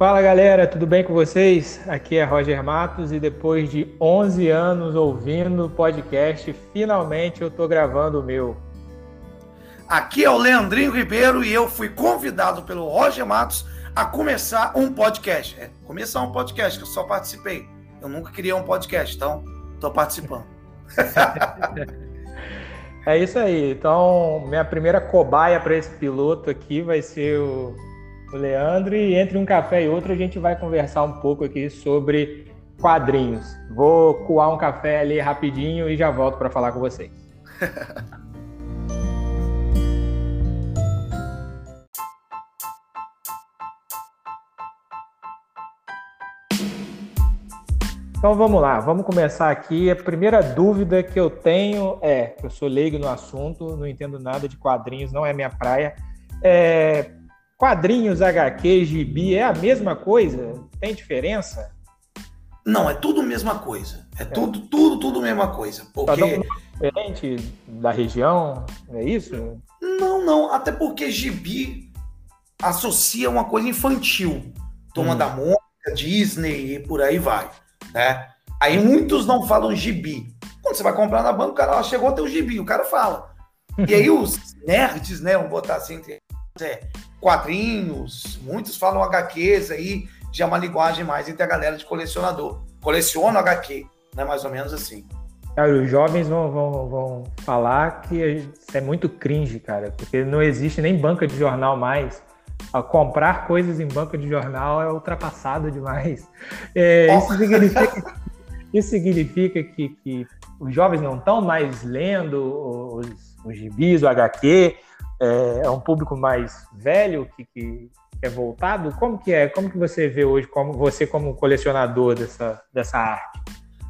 Fala galera, tudo bem com vocês? Aqui é Roger Matos e depois de 11 anos ouvindo o podcast, finalmente eu estou gravando o meu. Aqui é o Leandrinho Ribeiro e eu fui convidado pelo Roger Matos a começar um podcast. É, começar um podcast, que eu só participei. Eu nunca criei um podcast, então estou participando. é isso aí. Então, minha primeira cobaia para esse piloto aqui vai ser o, o Leandro e entre um café e outro a gente vai conversar um pouco aqui sobre quadrinhos. Vou coar um café ali rapidinho e já volto para falar com vocês. Então vamos lá, vamos começar aqui. A primeira dúvida que eu tenho é: eu sou leigo no assunto, não entendo nada de quadrinhos, não é minha praia. É, quadrinhos, HQ, gibi é a mesma coisa? Tem diferença? Não, é tudo a mesma coisa. É, é. tudo, tudo, tudo a mesma coisa. Porque. Um diferente da região, é isso? Não, não. Até porque gibi associa uma coisa infantil. Toma hum. da Mônica, Disney e por aí vai né? Aí muitos não falam gibi. Quando você vai comprar na banca, o cara ó, chegou a ter o gibi, o cara fala. E aí os nerds, né, vamos botar assim, é, quadrinhos, muitos falam HQs aí, já é uma linguagem mais entre a galera de colecionador. Coleciono HQ, né, mais ou menos assim. Cara, os jovens vão, vão, vão falar que isso é muito cringe, cara, porque não existe nem banca de jornal mais comprar coisas em banco de jornal é ultrapassado demais. É, isso significa, isso significa que, que, os jovens não estão mais lendo os, os gibis, o HQ, é, é um público mais velho que, que, é voltado. Como que é? Como que você vê hoje, como você como colecionador dessa, dessa arte?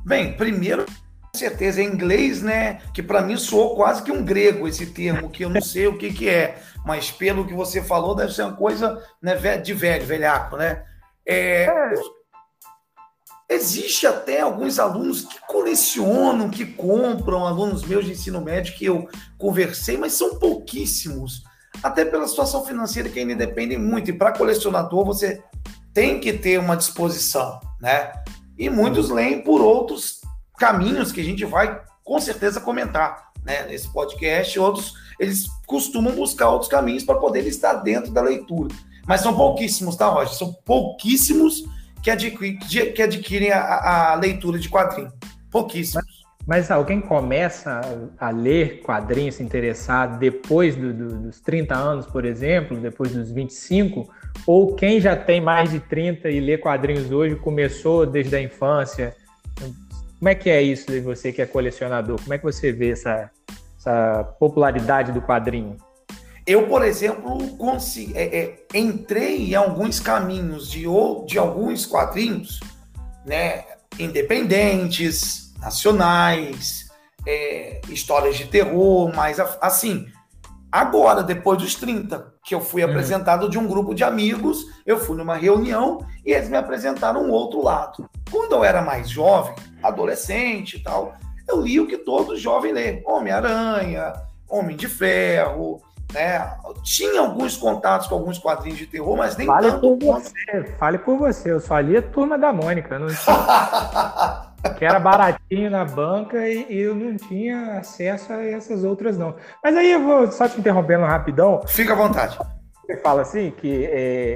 Bem, primeiro com certeza é inglês, né? Que para mim soou quase que um grego esse termo, que eu não sei o que, que é, mas pelo que você falou, deve ser uma coisa né, de velho, velhaco, né? É, é. Existe até alguns alunos que colecionam, que compram, alunos meus de ensino médio que eu conversei, mas são pouquíssimos. Até pela situação financeira que ainda depende muito. E para colecionador, você tem que ter uma disposição, né? E muitos leem por outros caminhos que a gente vai com certeza comentar né, nesse podcast. Outros, eles costumam buscar outros caminhos para poder estar dentro da leitura. Mas são pouquíssimos, tá, Roger? São pouquíssimos que, adquirem, que adquirem a, a leitura de quadrinho. Pouquíssimos. Mas, mas alguém começa a ler quadrinhos, se interessar depois do, do, dos 30 anos, por exemplo, depois dos 25, ou quem já tem mais de 30 e lê quadrinhos hoje começou desde a infância como é que é isso de você que é colecionador? Como é que você vê essa, essa popularidade do quadrinho? Eu, por exemplo, consegui, é, é, entrei em alguns caminhos de, de alguns quadrinhos, né, independentes, nacionais, é, histórias de terror, mas assim, agora, depois dos 30, que eu fui hum. apresentado de um grupo de amigos, eu fui numa reunião e eles me apresentaram um outro lado. Quando eu era mais jovem, adolescente e tal, eu li o que todo jovem lê: Homem-Aranha, Homem de Ferro, né? Tinha alguns contatos com alguns quadrinhos de terror, mas nem fale tanto. Por você, fale por você, eu só li a Turma da Mônica, não tinha... que era baratinho na banca e, e, eu não tinha acesso a essas outras não. Mas aí eu vou só te interrompendo rapidão. Fica à vontade. Você fala assim que é,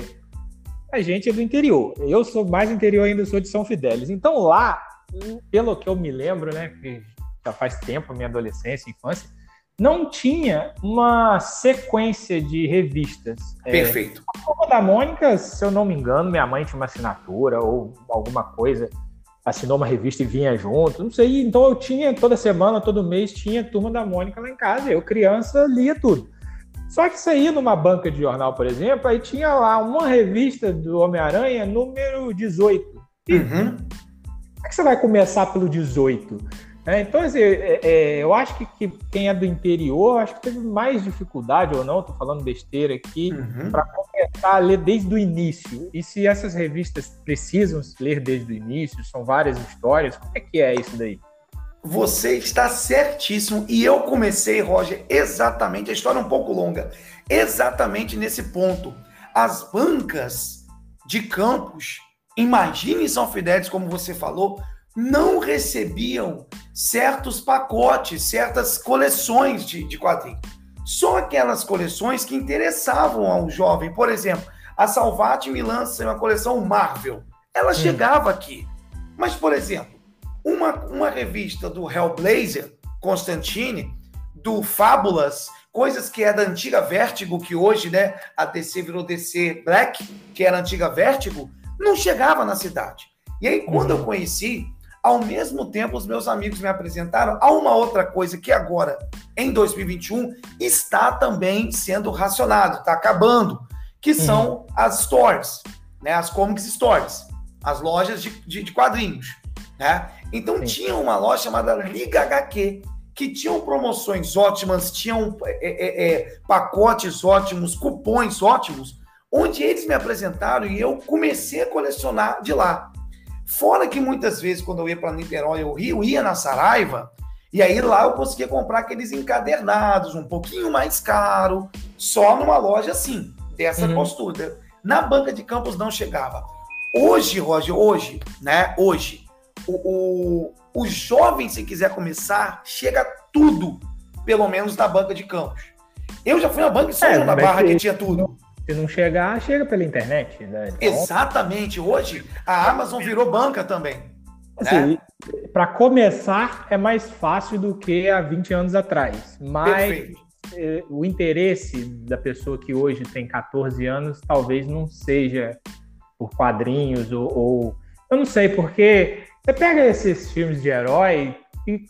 a gente é do interior. Eu sou mais interior ainda, sou de São Fidélis. Então lá pelo que eu me lembro, né, que já faz tempo, minha adolescência, infância, não tinha uma sequência de revistas. É, Perfeito. É, a Turma da Mônica, se eu não me engano, minha mãe tinha uma assinatura ou alguma coisa, assinou uma revista e vinha junto, não sei. Então eu tinha toda semana, todo mês, tinha Turma da Mônica lá em casa. Eu, criança, lia tudo. Só que você ia numa banca de jornal, por exemplo, aí tinha lá uma revista do Homem-Aranha, número 18. Uhum é que você vai começar pelo 18? É, então, assim, é, é, eu acho que, que, quem é do interior, acho que teve mais dificuldade ou não, estou falando besteira aqui, uhum. para começar a ler desde o início. E se essas revistas precisam ler desde o início, são várias histórias, como é que é isso daí? Você está certíssimo. E eu comecei, Roger, exatamente, a história é um pouco longa, exatamente nesse ponto. As bancas de Campos, imagine São Fidélis, como você falou, não recebiam certos pacotes, certas coleções de, de quadrinhos. Só aquelas coleções que interessavam ao jovem. Por exemplo, a Salvati me lança uma coleção Marvel. Ela hum. chegava aqui. Mas, por exemplo, uma, uma revista do Hellblazer, Constantine, do Fábulas, coisas que é da antiga Vertigo, que hoje, né, a DC virou DC Black, que era a antiga Vertigo, não chegava na cidade. E aí, quando uhum. eu conheci, ao mesmo tempo, os meus amigos me apresentaram a uma outra coisa que agora, em 2021, está também sendo racionado, está acabando, que uhum. são as stores, né, as comics stores, as lojas de, de, de quadrinhos. Né? Então, Sim. tinha uma loja chamada Liga HQ, que tinham promoções ótimas, tinham é, é, é, pacotes ótimos, cupons ótimos, onde eles me apresentaram e eu comecei a colecionar de lá. Fora que muitas vezes, quando eu ia para Niterói ou Rio, ia na Saraiva, e aí lá eu conseguia comprar aqueles encadernados, um pouquinho mais caro, só numa loja assim, dessa uhum. postura. Na banca de campos não chegava. Hoje, Roger, hoje, né? Hoje, o, o o jovem, se quiser começar, chega tudo, pelo menos na banca de campos. Eu já fui na banca de São é, João da Barra que, que tinha tudo. Se não chegar, chega pela internet. Né? Então... Exatamente. Hoje, a Amazon virou banca também. Assim, né? Para começar, é mais fácil do que há 20 anos atrás. Mas Perfeito. Eh, o interesse da pessoa que hoje tem 14 anos talvez não seja por quadrinhos ou, ou eu não sei, porque você pega esses filmes de herói e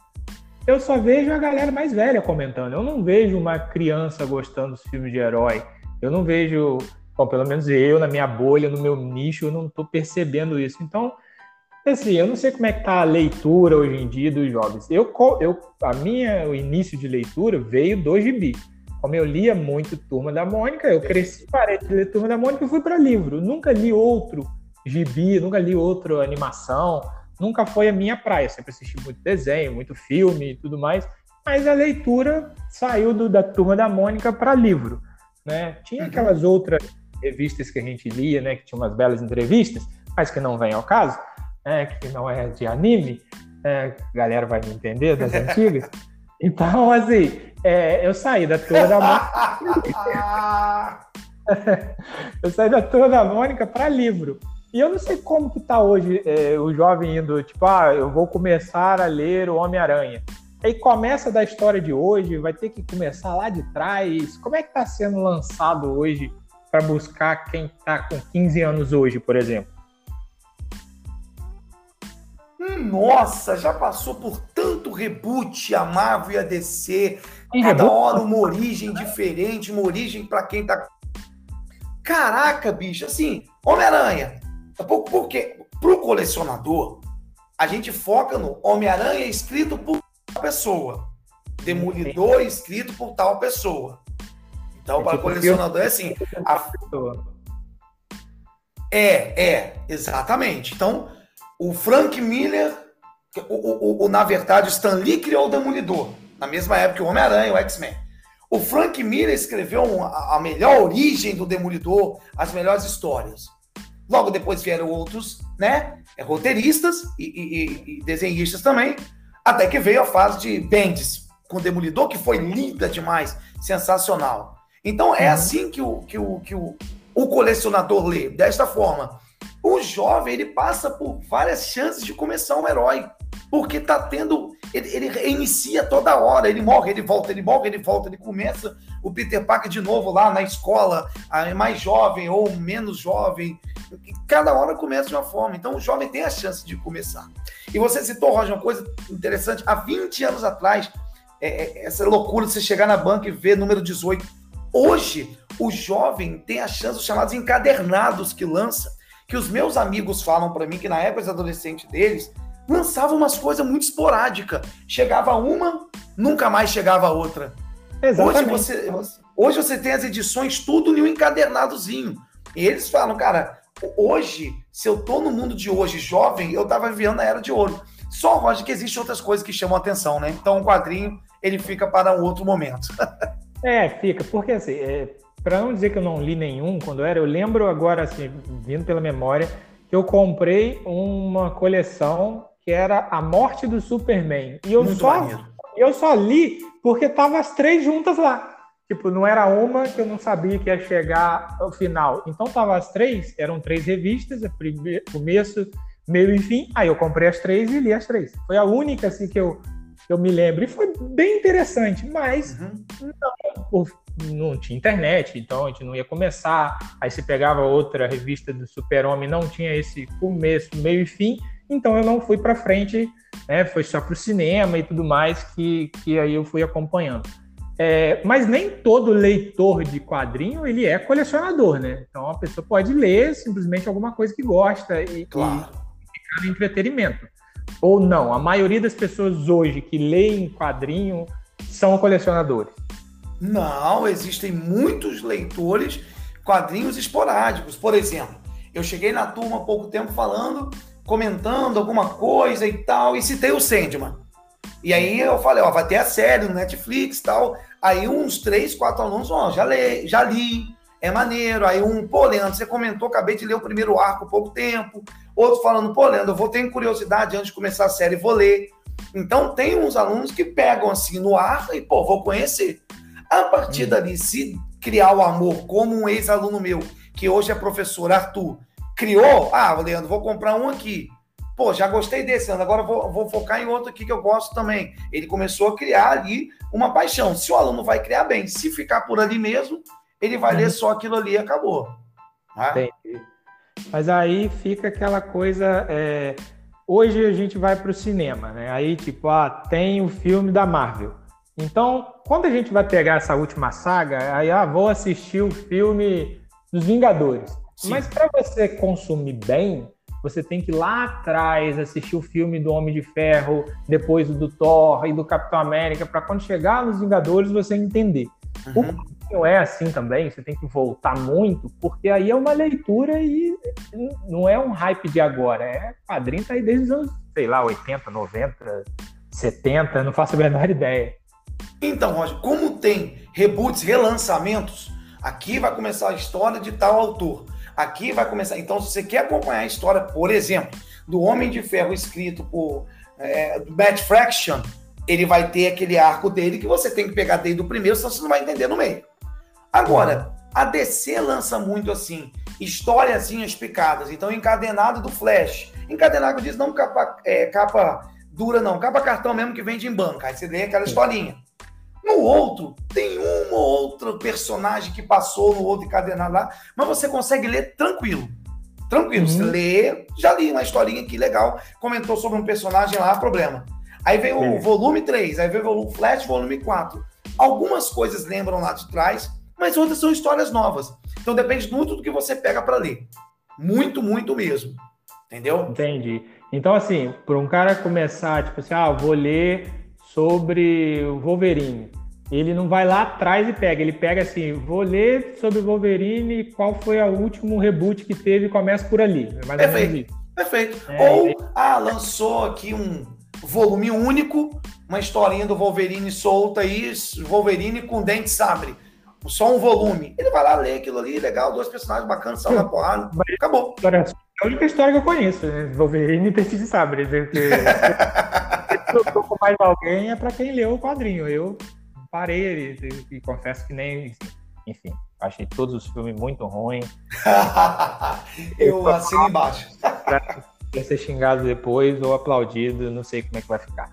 eu só vejo a galera mais velha comentando. Eu não vejo uma criança gostando dos filmes de herói. Eu não vejo, bom, pelo menos eu, na minha bolha, no meu nicho, eu não estou percebendo isso. Então, assim, eu não sei como é que tá a leitura hoje em dia dos jovens. Eu, eu, a minha, o início de leitura veio do gibi. Como eu lia muito Turma da Mônica, eu cresci, parei de ler Turma da Mônica e fui para livro. nunca li outro gibi, nunca li outra animação nunca foi a minha praia. Sempre assisti muito desenho, muito filme e tudo mais, mas a leitura saiu do, da turma da Mônica para livro. Né? Tinha aquelas outras revistas que a gente lia, né, que tinha umas belas entrevistas, mas que não vem ao caso, né, que não é de anime, é, a galera vai me entender das antigas. Então, assim, é, eu saí da turma da Mônica. eu saí da turma da Mônica para livro. E eu não sei como que tá hoje é, o jovem indo, tipo, ah, eu vou começar a ler o Homem-Aranha. Aí começa da história de hoje, vai ter que começar lá de trás. Como é que está sendo lançado hoje para buscar quem está com 15 anos hoje, por exemplo? Nossa, já passou por tanto reboot, a Marvel e a DC. Tem cada reboot? hora uma origem diferente, uma origem para quem tá. Caraca, bicho, assim, Homem-Aranha, porque, para o colecionador, a gente foca no Homem-Aranha escrito por pessoa, Demolidor escrito por tal pessoa. Então, é para o tipo colecionador é assim. A... É, é, exatamente. Então, o Frank Miller, o, o, o, na verdade, o Stan Lee criou o Demolidor, na mesma época que o Homem-Aranha o X-Men. O Frank Miller escreveu a melhor origem do Demolidor, as melhores histórias. Logo depois vieram outros, né? É, roteiristas e, e, e, desenhistas também. Até que veio a fase de Bendis com Demolidor, que foi linda demais, sensacional. Então é uhum. assim que o, que, o, que o, o colecionador lê, desta forma. O jovem ele passa por várias chances de começar um herói, porque tá tendo. Ele, ele reinicia toda hora, ele morre, ele volta, ele morre, ele volta, ele começa o Peter Parker de novo lá na escola, mais jovem ou menos jovem, cada hora começa de uma forma. Então o jovem tem a chance de começar. E você citou, Roger, uma coisa interessante. Há 20 anos atrás, é, é, essa loucura de você chegar na banca e ver número 18. Hoje, o jovem tem a chance dos chamados encadernados que lança. Que os meus amigos falam para mim que na época adolescente deles, lançavam umas coisas muito esporádicas. Chegava uma, nunca mais chegava outra. Exatamente. Hoje você, hoje você tem as edições tudo em um encadernadozinho. E eles falam, cara, hoje, se eu tô no mundo de hoje jovem, eu tava vivendo na era de ouro. Só, Roger, que existem outras coisas que chamam atenção, né? Então, o quadrinho, ele fica para um outro momento. é, fica, porque assim, é, para não dizer que eu não li nenhum quando eu era, eu lembro agora, assim, vindo pela memória, que eu comprei uma coleção que era A Morte do Superman. E eu, só, eu só li porque tava as três juntas lá. Tipo, não era uma que eu não sabia que ia chegar ao final. Então tava as três, eram três revistas, começo, meio e fim. Aí eu comprei as três e li as três. Foi a única assim que eu, eu me lembro. E foi bem interessante, mas uhum. não, não tinha internet, então a gente não ia começar. Aí se pegava outra revista do Super-Homem, não tinha esse começo, meio e fim. Então eu não fui para frente, né? Foi só para o cinema e tudo mais que, que aí eu fui acompanhando. É, mas nem todo leitor de quadrinho ele é colecionador, né? Então a pessoa pode ler simplesmente alguma coisa que gosta e, claro. e ficar no entretenimento. Ou não, a maioria das pessoas hoje que leem quadrinho são colecionadores. Não, existem muitos leitores quadrinhos esporádicos. Por exemplo, eu cheguei na turma há pouco tempo falando, comentando alguma coisa e tal, e citei o Sandman. E aí eu falei, ó, vai ter a série no Netflix e tal. Aí uns três, quatro alunos, ó, já, li, já li, é maneiro. Aí um, pô, Leandro, você comentou, acabei de ler o primeiro arco há pouco tempo. Outro falando, pô, Leandro, eu vou ter curiosidade antes de começar a série, vou ler. Então tem uns alunos que pegam assim no ar e, pô, vou conhecer. A partir hum. dali, se criar o amor, como um ex-aluno meu, que hoje é professor, Arthur, criou, ah, Leandro, vou comprar um aqui. Pô, já gostei desse, agora vou, vou focar em outro aqui que eu gosto também. Ele começou a criar ali uma paixão. Se o aluno vai criar bem, se ficar por ali mesmo, ele vai uhum. ler só aquilo ali e acabou. Né? Mas aí fica aquela coisa. É... Hoje a gente vai para o cinema, né? Aí, tipo, ah, tem o filme da Marvel. Então, quando a gente vai pegar essa última saga, aí, ah, vou assistir o filme dos Vingadores. Sim. Mas para você consumir bem, você tem que ir lá atrás assistir o filme do Homem de Ferro, depois do Thor e do Capitão América, para quando chegar nos Vingadores você entender. Uhum. O é assim também, você tem que voltar muito, porque aí é uma leitura e não é um hype de agora, é quadrinho tá aí desde os anos, sei lá, 80, 90, 70, não faço a menor ideia. Então, Roger, como tem reboots, relançamentos, aqui vai começar a história de tal autor. Aqui vai começar. Então, se você quer acompanhar a história, por exemplo, do Homem de Ferro escrito por é, Matt Fraction, ele vai ter aquele arco dele que você tem que pegar desde o primeiro, senão você não vai entender no meio. Agora, a DC lança muito assim, historiazinhas picadas. Então, encadenado do Flash. Encadenado diz não capa, é, capa dura, não, capa cartão mesmo que vende em banca. Aí você lê aquela historinha. No outro, tem um ou outro personagem que passou no outro encadenado lá, mas você consegue ler tranquilo. Tranquilo. Uhum. Você lê, já li uma historinha aqui legal, comentou sobre um personagem lá, problema. Aí vem o volume 3, aí vem o volume Flash, volume 4. Algumas coisas lembram lá de trás, mas outras são histórias novas. Então depende muito do que você pega para ler. Muito, muito mesmo. Entendeu? Entendi. Então, assim, para um cara começar, tipo assim, ah, vou ler sobre o Wolverine. Ele não vai lá atrás e pega, ele pega assim, vou ler sobre o Wolverine, qual foi o último reboot que teve, começa por ali. É perfeito, perfeito. É, Ou, é... ah, lançou aqui um volume único, uma historinha do Wolverine solta aí, Wolverine com dente sabre. Só um volume. Ele vai lá ler aquilo ali, legal, dois personagens bacanas, sal na porrada. Acabou. É a única história que eu conheço, né? Wolverine e dente de sabre. Porque... eu tô com mais alguém é para quem leu o quadrinho. Eu parei e, e confesso que nem. Enfim, achei todos os filmes muito ruins. eu assino embaixo. Pra ser xingado depois ou aplaudido, não sei como é que vai ficar.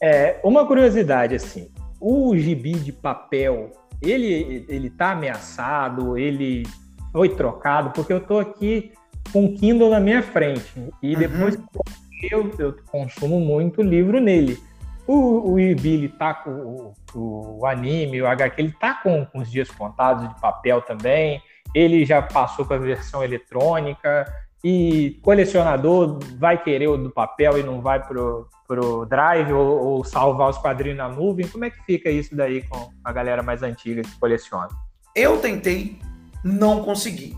É, uma curiosidade, assim, o gibi de papel, ele, ele tá ameaçado, ele foi trocado, porque eu tô aqui com o Kindle na minha frente, e depois uhum eu, eu consumo muito livro nele. O, o Billy tá com o, o, anime, o HQ, ele tá com, com os dias contados de papel também. Ele já passou para a versão eletrônica e colecionador vai querer o do papel e não vai pro, pro Drive ou, ou, salvar os quadrinhos na nuvem. Como é que fica isso daí com a galera mais antiga que coleciona? Eu tentei, não consegui.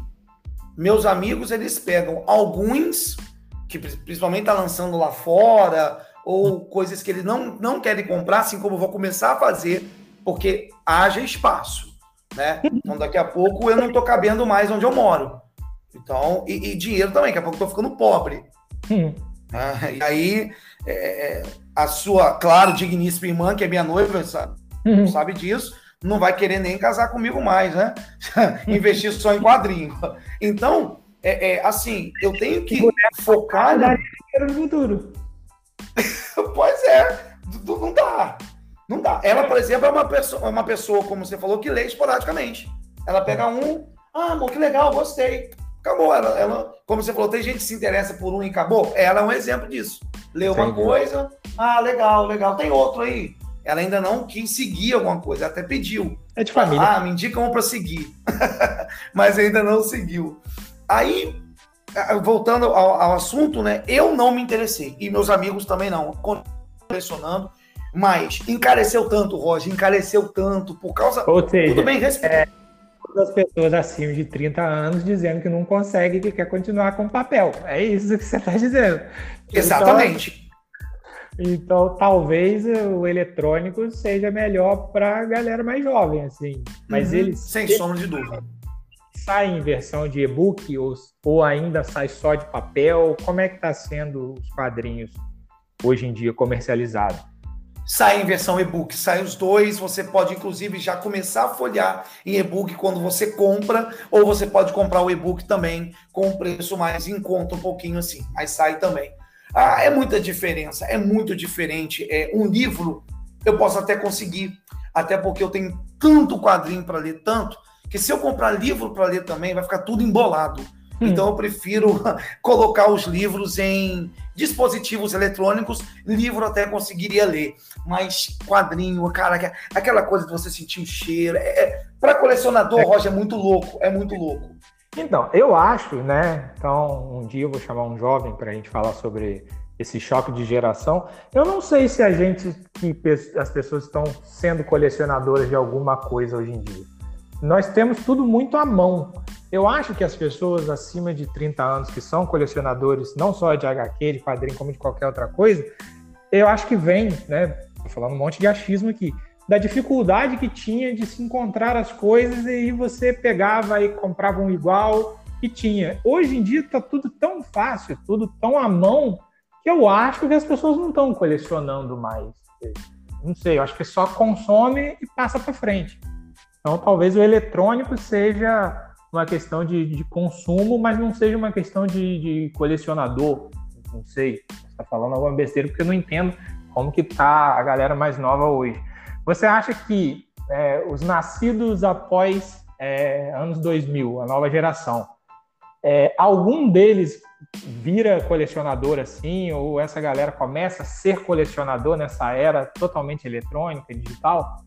Meus amigos, eles pegam alguns que principalmente está lançando lá fora, ou coisas que ele não, não querem comprar, assim como eu vou começar a fazer, porque haja espaço. né? Então daqui a pouco eu não tô cabendo mais onde eu moro. Então, e, e dinheiro também, daqui a pouco eu tô ficando pobre. Hum. Ah, e aí, é, a sua, claro, digníssima irmã, que é minha noiva, sabe, uhum. sabe disso, não vai querer nem casar comigo mais, né? Investir só em quadrinho. Então, é, é, assim, eu tenho que focar. No futuro. pois é, não dá. Não dá. Ela, por exemplo, é uma pessoa, é uma pessoa, como você falou, que lê esporadicamente. Ela pega um, ah, amor, que legal, gostei. Acabou. Ela, ela, como você falou, tem gente que se interessa por um e acabou. Ela é um exemplo disso. Leu uma coisa, ah, legal, legal. Tem outro aí. Ela ainda não quis seguir alguma coisa, até pediu. É de família. Ah, me indica um para seguir. Mas ainda não seguiu. Aí, voltando ao, ao, assunto, né? Eu não me interessei. E meus amigos também não. Colecionando. Mas encareceu tanto, Roger, encareceu tanto por causa. Ou seja, tudo bem, respeito. É das pessoas acima de 30 anos dizendo que não consegue, que quer continuar com papel. É isso que você está dizendo. Exatamente. Então, então, talvez o eletrônico seja melhor para a galera mais jovem, assim. Mas uhum, ele sem sombra de dúvida. Sai em versão de e-book ou, ou ainda sai só de papel? Como é que está sendo os quadrinhos hoje em dia comercializados? sai em versão e-book, sai os dois. Você pode, inclusive, já começar a folhear em e-book quando você compra, ou você pode comprar o e-book também com um preço mais em conta, um pouquinho assim, mas sai também. Ah, é muita diferença, é muito diferente. É um livro eu posso até conseguir, até porque eu tenho tanto quadrinho para ler, tanto que se eu comprar livro para ler também, vai ficar tudo embolado. Hum. Então eu prefiro colocar os livros em dispositivos eletrônicos, livro até conseguiria ler, mas quadrinho, cara, aquela coisa de você sentir o cheiro, é, é para colecionador, é. Roger, é muito louco, é muito louco. Então, eu acho, né? Então, um dia eu vou chamar um jovem para a gente falar sobre esse choque de geração. Eu não sei se a gente, que as pessoas estão sendo colecionadoras de alguma coisa hoje em dia. Nós temos tudo muito à mão. Eu acho que as pessoas acima de 30 anos que são colecionadores, não só de HQ, de quadrinho, como de qualquer outra coisa, eu acho que vem, né? Tô falando um monte de achismo aqui, da dificuldade que tinha de se encontrar as coisas e você pegava e comprava um igual e tinha. Hoje em dia está tudo tão fácil, tudo tão à mão, que eu acho que as pessoas não estão colecionando mais. Não sei, eu acho que só consome e passa para frente. Então, talvez o eletrônico seja uma questão de, de consumo, mas não seja uma questão de, de colecionador. Não sei, você está falando alguma besteira, porque eu não entendo como que tá a galera mais nova hoje. Você acha que é, os nascidos após é, anos 2000, a nova geração, é, algum deles vira colecionador assim, ou essa galera começa a ser colecionador nessa era totalmente eletrônica, digital?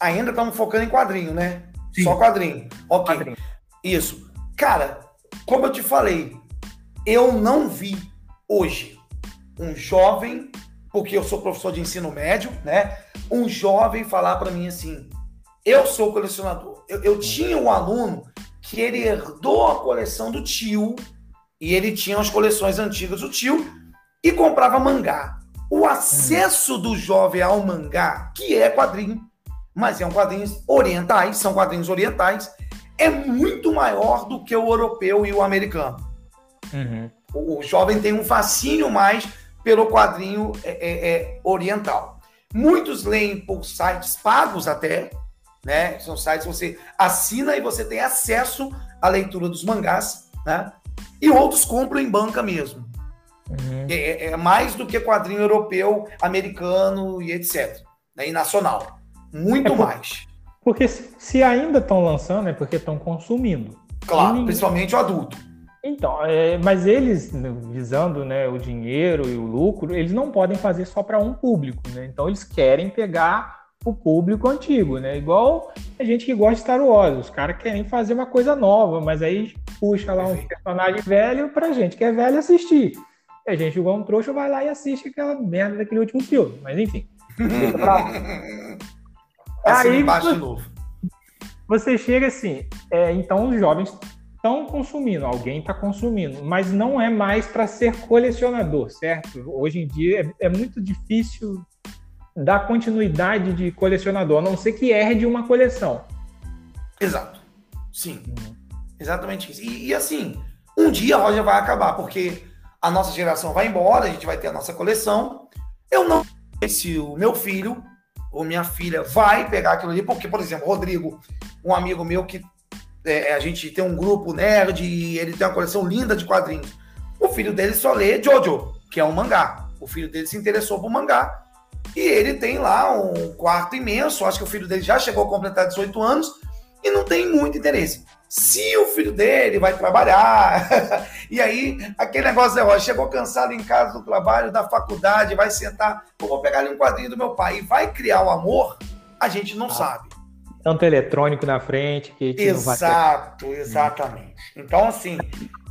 Ainda estamos focando em quadrinho, né? Sim. Só quadrinho. Ok. Quadrinho. Isso. Cara, como eu te falei, eu não vi hoje um jovem, porque eu sou professor de ensino médio, né? Um jovem falar para mim assim: eu sou colecionador. Eu, eu tinha um aluno que ele herdou a coleção do tio e ele tinha as coleções antigas do tio e comprava mangá. O acesso do jovem ao mangá, que é quadrinho, mas um quadrinhos orientais, são quadrinhos orientais, é muito maior do que o europeu e o americano. Uhum. O, o, jovem tem um fascínio mais pelo quadrinho é, é, é, oriental. Muitos leem por sites pagos até, né? São sites que você assina e você tem acesso à leitura dos mangás, né? E outros compram em banca mesmo. Uhum. É, é, é mais do que quadrinho europeu, americano e etc. Né? E nacional. Muito é por... mais. Porque se ainda estão lançando, é porque estão consumindo. Claro, principalmente o adulto. Então, é, mas eles, visando né, o dinheiro e o lucro, eles não podem fazer só para um público, né? Então eles querem pegar o público antigo, né? Igual a gente que gosta de Star Wars, os caras querem fazer uma coisa nova, mas aí puxa lá um personagem velho pra gente que é velho assistir. E a gente, igual um trouxa, vai lá e assiste aquela merda daquele último filme. Mas enfim, deixa pra lá. Aí embaixo de novo. Você chega assim, é, então os jovens estão consumindo, alguém está consumindo, mas não é mais para ser colecionador, certo? Hoje em dia é, é, muito difícil dar continuidade de colecionador, a não ser que herde uma coleção. Exato. Sim. Uhum. Exatamente isso. E, e, assim, um dia a Roger vai acabar, porque a nossa geração vai embora, a gente vai ter a nossa coleção. Eu não sei se o meu filho ou minha filha vai pegar aquilo ali, porque, por exemplo, Rodrigo, um amigo meu que é, a gente tem um grupo nerd e ele tem uma coleção linda de quadrinhos. O filho dele só lê Jojo, que é um mangá. O filho dele se interessou por mangá. E ele tem lá um quarto imenso. Acho que o filho dele já chegou a completar 18 anos e não tem muito interesse. Se o filho dele vai trabalhar, e aí aquele negócio é, chegou cansado em casa do trabalho, da faculdade, vai sentar, vou pegar ali um quadrinho do meu pai e vai criar o amor, a gente não ah. sabe tanto eletrônico na frente que, que Exato, exatamente. Então, assim.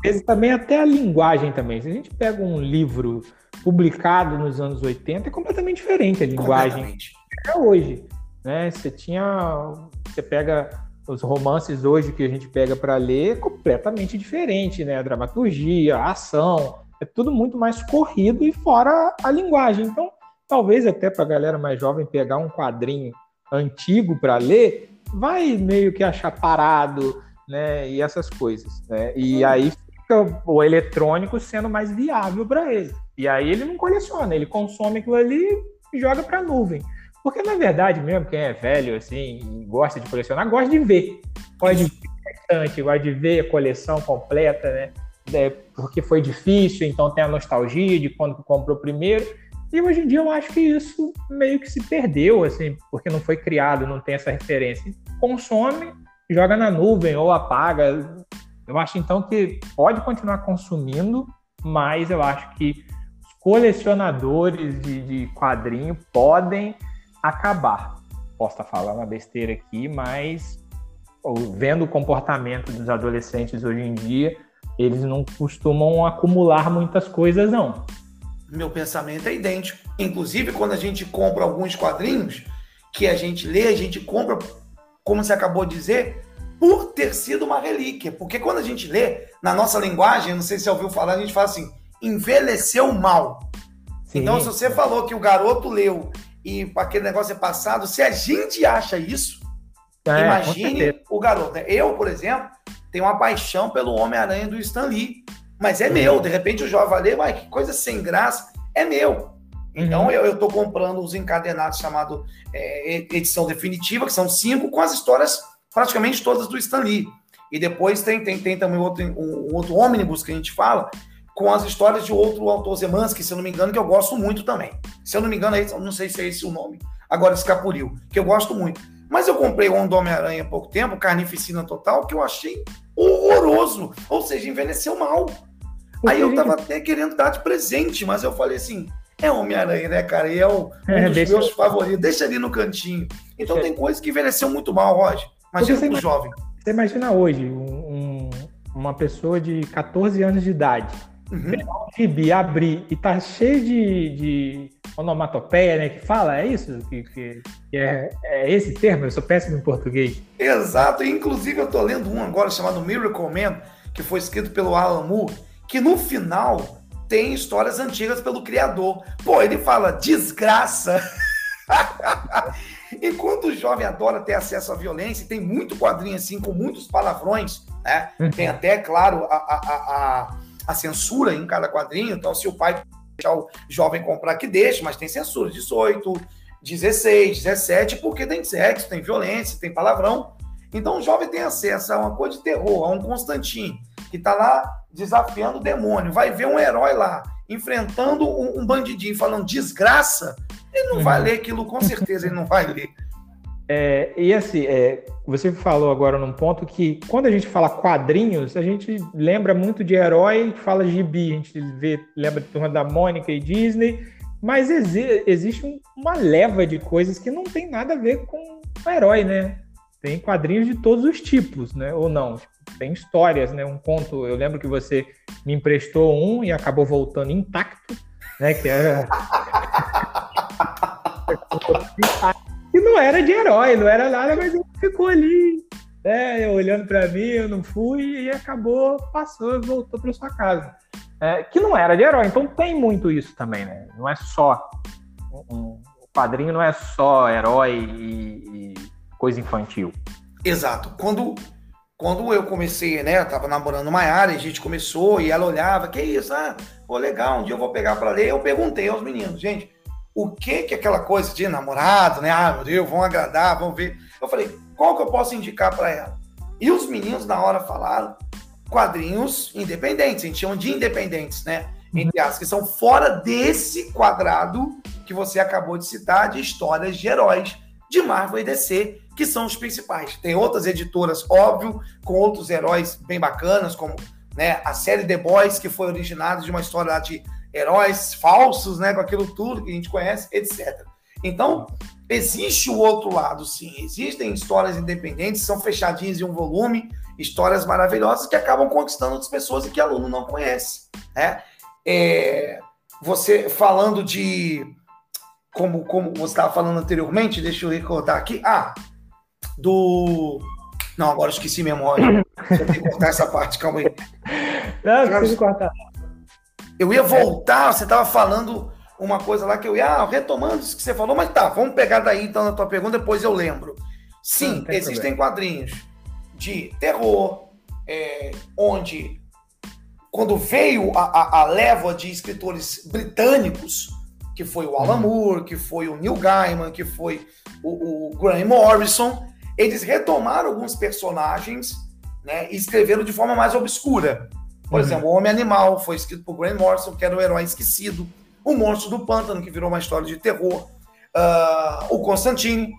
Esse também até a linguagem também. Se a gente pega um livro publicado nos anos 80, é completamente diferente a linguagem é hoje. Né? Você tinha. Você pega os romances hoje que a gente pega para ler, é completamente diferente, né? A dramaturgia, a ação, é tudo muito mais corrido e fora a linguagem. Então, talvez até para a galera mais jovem pegar um quadrinho antigo para ler, vai meio que achar parado, né? E essas coisas, né? E aí fica o eletrônico sendo mais viável para ele. E aí ele não coleciona, ele consome aquilo ali e joga para a nuvem. Porque na verdade mesmo, quem é velho assim, gosta de colecionar, gosta de ver. Gosta de ver gosta de ver a coleção completa, né? É, porque foi difícil, então tem a nostalgia de quando comprou primeiro. E hoje em dia eu acho que isso meio que se perdeu, assim, porque não foi criado, não tem essa referência. Consome, joga na nuvem ou apaga. Eu acho então que pode continuar consumindo, mas eu acho que os colecionadores de, de quadrinho podem acabar. Posso estar falando uma besteira aqui, mas vendo o comportamento dos adolescentes hoje em dia, eles não costumam acumular muitas coisas, não meu pensamento é idêntico. Inclusive, quando a gente compra alguns quadrinhos que a gente lê, a gente compra, como você acabou de dizer, por ter sido uma relíquia. Porque quando a gente lê, na nossa linguagem, não sei se você ouviu falar, a gente fala assim, envelheceu mal. Sim. Então, se você falou que o garoto leu e aquele negócio é passado, se a gente acha isso, é, imagine o garoto. Né? Eu, por exemplo, tenho uma paixão pelo Homem-Aranha do Stan Lee. Mas é meu. De repente o jovem vai ler, mas que coisa sem graça. É meu. Então uhum. eu estou comprando os encadenados chamado é, edição definitiva, que são cinco, com as histórias praticamente todas do Stan Lee. E depois tem, tem, tem também outro, um outro ônibus que a gente fala, com as histórias de outro autor Zemansky, se eu não me engano, que eu gosto muito também. Se eu não me engano, é esse, não sei se é esse o nome, agora escapuliu, que eu gosto muito. Mas eu comprei o Homem-Aranha há pouco tempo, Carnificina Total, que eu achei horroroso. Ou seja, envelheceu mal. Aí eu tava até querendo dar de presente, mas eu falei assim: é Homem-Aranha, né, cara? E é um, é, dos meus favoritos. Deixa ali no cantinho. Então deixa... tem coisa que envelheceu muito mal, Roger. Imagina pro jovem. Você imagina hoje um, uma pessoa de 14 anos de idade uhum. pegar um gibi, abrir e tá cheio de, de onomatopeia, né? Que fala, é isso? Que, que, que é, é, esse termo? Eu sou péssimo em português. Exato. Inclusive eu tô lendo um agora chamado Miracle Man, que foi escrito pelo Alan Moore que no final tem histórias antigas pelo criador. Pô, ele fala desgraça. Enquanto o jovem adora ter acesso à violência, tem muito quadrinho assim, com muitos palavrões, né? Uhum. Tem até, claro, a, a, a, a, censura em cada quadrinho. Então, se o pai deixar o jovem comprar, que deixa, mas tem censura, 18, 16, 17, porque tem sexo, tem violência, tem palavrão. Então, o jovem tem acesso a uma coisa de terror, a um Constantino, que está lá desafiando o demônio. Vai ver um herói lá enfrentando um, um bandidinho falando desgraça, ele não uhum. vai ler aquilo, com certeza ele não vai ler. É, e assim, é, você falou agora num ponto que quando a gente fala quadrinhos, a gente lembra muito de herói, fala gibi, a gente vê, lembra de Turma da Mônica e Disney, mas exi existe uma leva de coisas que não tem nada a ver com o herói, né? Tem quadrinhos de todos os tipos, né? Ou não? tem histórias, né? Um conto, eu lembro que você me emprestou um e acabou voltando intacto, né? Que era. não era de herói, não era nada, mas ele ficou ali, né? Olhando para mim, eu não fui e acabou, passou e voltou para sua casa. É, que não era de herói, então tem muito isso também, né? Não é só. Um, o quadrinho não é só herói e, e coisa infantil. Exato. Quando, quando eu comecei, né? Eu tava namorando Maiara a gente começou e ela olhava, que isso? Ah, pô, legal, um dia eu vou pegar para ler. Eu perguntei aos meninos, gente, o que que é aquela coisa de namorado, né? Ah, meu Deus, vão agradar, vão ver. Eu falei, qual que eu posso indicar para ela? E os meninos na hora falaram quadrinhos independentes, a gente chama de independentes, né? Entre as que são fora desse quadrado que você acabou de citar de histórias de heróis de Marvel e DC, que são os principais. Tem outras editoras, óbvio, com outros heróis bem bacanas, como né, a série The Boys, que foi originada de uma história de heróis falsos, né, com aquilo tudo que a gente conhece, etc. Então, existe o outro lado, sim. Existem histórias independentes, são fechadinhas em um volume, histórias maravilhosas que acabam conquistando outras pessoas e que aluno não conhece. Né? É, você falando de. Como, como você estava falando anteriormente, deixa eu recordar aqui. Ah, do. Não, agora eu esqueci memória. Deixa eu cortar essa parte, calma aí. Não, não cortar. Eu ia voltar, você estava falando uma coisa lá que eu ia, ah, retomando isso que você falou, mas tá, vamos pegar daí então na tua pergunta, depois eu lembro. Sim, existem problema. quadrinhos de terror, é, onde quando veio a, a, a, leva de escritores britânicos, que foi o Alan uhum. Moore, que foi o Neil Gaiman, que foi o, o Graham Morrison, eles retomaram alguns personagens né, e escreveram de forma mais obscura. Por uhum. exemplo, o Homem Animal foi escrito por Graham Morrison, que era o herói esquecido. O Monstro do Pântano, que virou uma história de terror. Uh, o Constantine,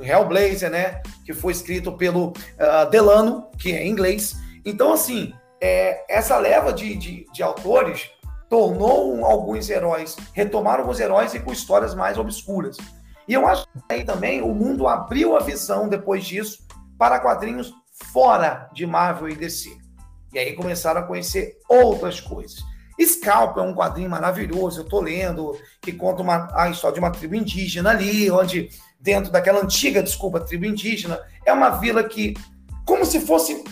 Hellblazer, né? Que foi escrito pelo uh, Delano, que é inglês. Então, assim, é, essa leva de, de, de autores tornou alguns heróis, retomaram alguns heróis e com histórias mais obscuras. E eu acho que aí também o mundo abriu a visão depois disso para quadrinhos fora de Marvel e DC. E aí começaram a conhecer outras coisas. Scalp é um quadrinho maravilhoso, eu tô lendo, que conta uma, a história de uma tribo indígena ali, onde, dentro daquela antiga, desculpa, tribo indígena, é uma vila que, como se fosse,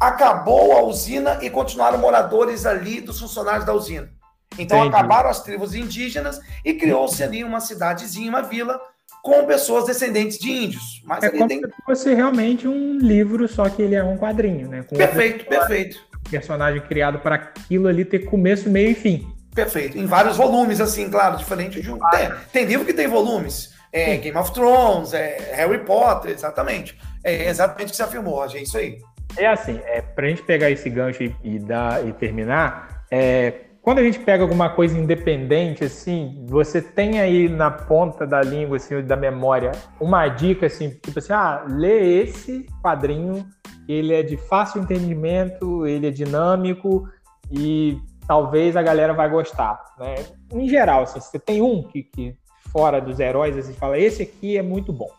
acabou a usina e continuaram moradores ali dos funcionários da usina. Então Entendi. acabaram as tribos indígenas e criou-se ali uma cidadezinha, uma vila, com pessoas descendentes de índios. Mas é como tem... se fosse realmente um livro, só que ele é um quadrinho, né? Com perfeito, perfeito personagem criado para aquilo ali ter começo, meio e fim. Perfeito. Em vários volumes, assim, claro, diferente de um. Tem, tem livro que tem volumes. É, Game of Thrones, é, Harry Potter, exatamente. É exatamente o que você afirmou, Roger, é isso aí. É assim, é, para a gente pegar esse gancho e, e, dar, e terminar, é, quando a gente pega alguma coisa independente, assim, você tem aí na ponta da língua, assim, da memória, uma dica, assim, tipo assim, ah, lê esse quadrinho ele é de fácil entendimento, ele é dinâmico e talvez a galera vai gostar, né? Em geral, assim, você tem um que, que fora dos heróis, assim, fala, esse aqui é muito bom.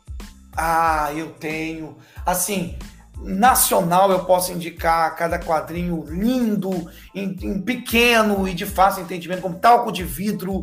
Ah, eu tenho. Assim, nacional eu posso indicar cada quadrinho lindo, em, em pequeno e de fácil entendimento, como talco de vidro,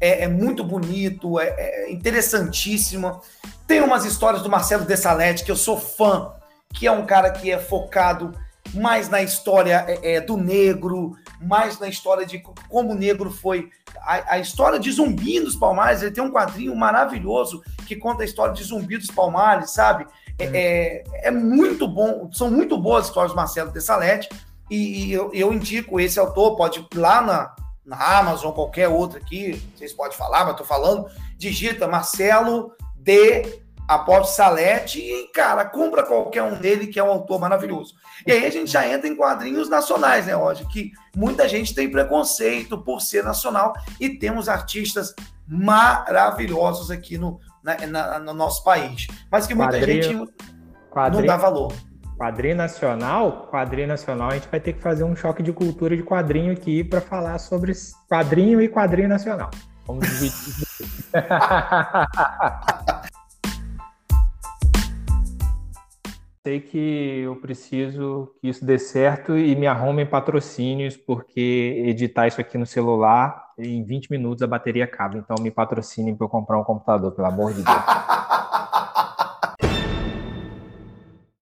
é, é muito bonito, é, é interessantíssimo. Tem umas histórias do Marcelo Dessalete que eu sou fã que é um cara que é focado mais na história é, é, do negro, mais na história de como o negro foi. A, a, história de Zumbi dos Palmares, ele tem um quadrinho maravilhoso que conta a história de Zumbi dos Palmares, sabe? É, é, é muito bom, são muito boas as histórias do Marcelo Tessalete, e, e eu, eu, indico esse autor, pode ir lá na, na Amazon, qualquer outro aqui, vocês podem falar, mas tô falando, digita Marcelo D aposte Salete e, cara, compra qualquer um dele, que é um autor maravilhoso. E aí a gente já entra em quadrinhos nacionais, né, Roger? Que muita gente tem preconceito por ser nacional e temos artistas maravilhosos aqui no, na, na, no nosso país. Mas que muita quadrinho, gente quadrinho, não dá valor. Quadrinho nacional, quadrinho nacional, a gente vai ter que fazer um choque de cultura de quadrinho aqui para falar sobre quadrinho e quadrinho nacional. Vamos dividir. sei que eu preciso que isso dê certo e me arrumem patrocínios, porque editar isso aqui no celular, em 20 minutos a bateria acaba. Então me patrocinem para eu comprar um computador, pelo amor de Deus.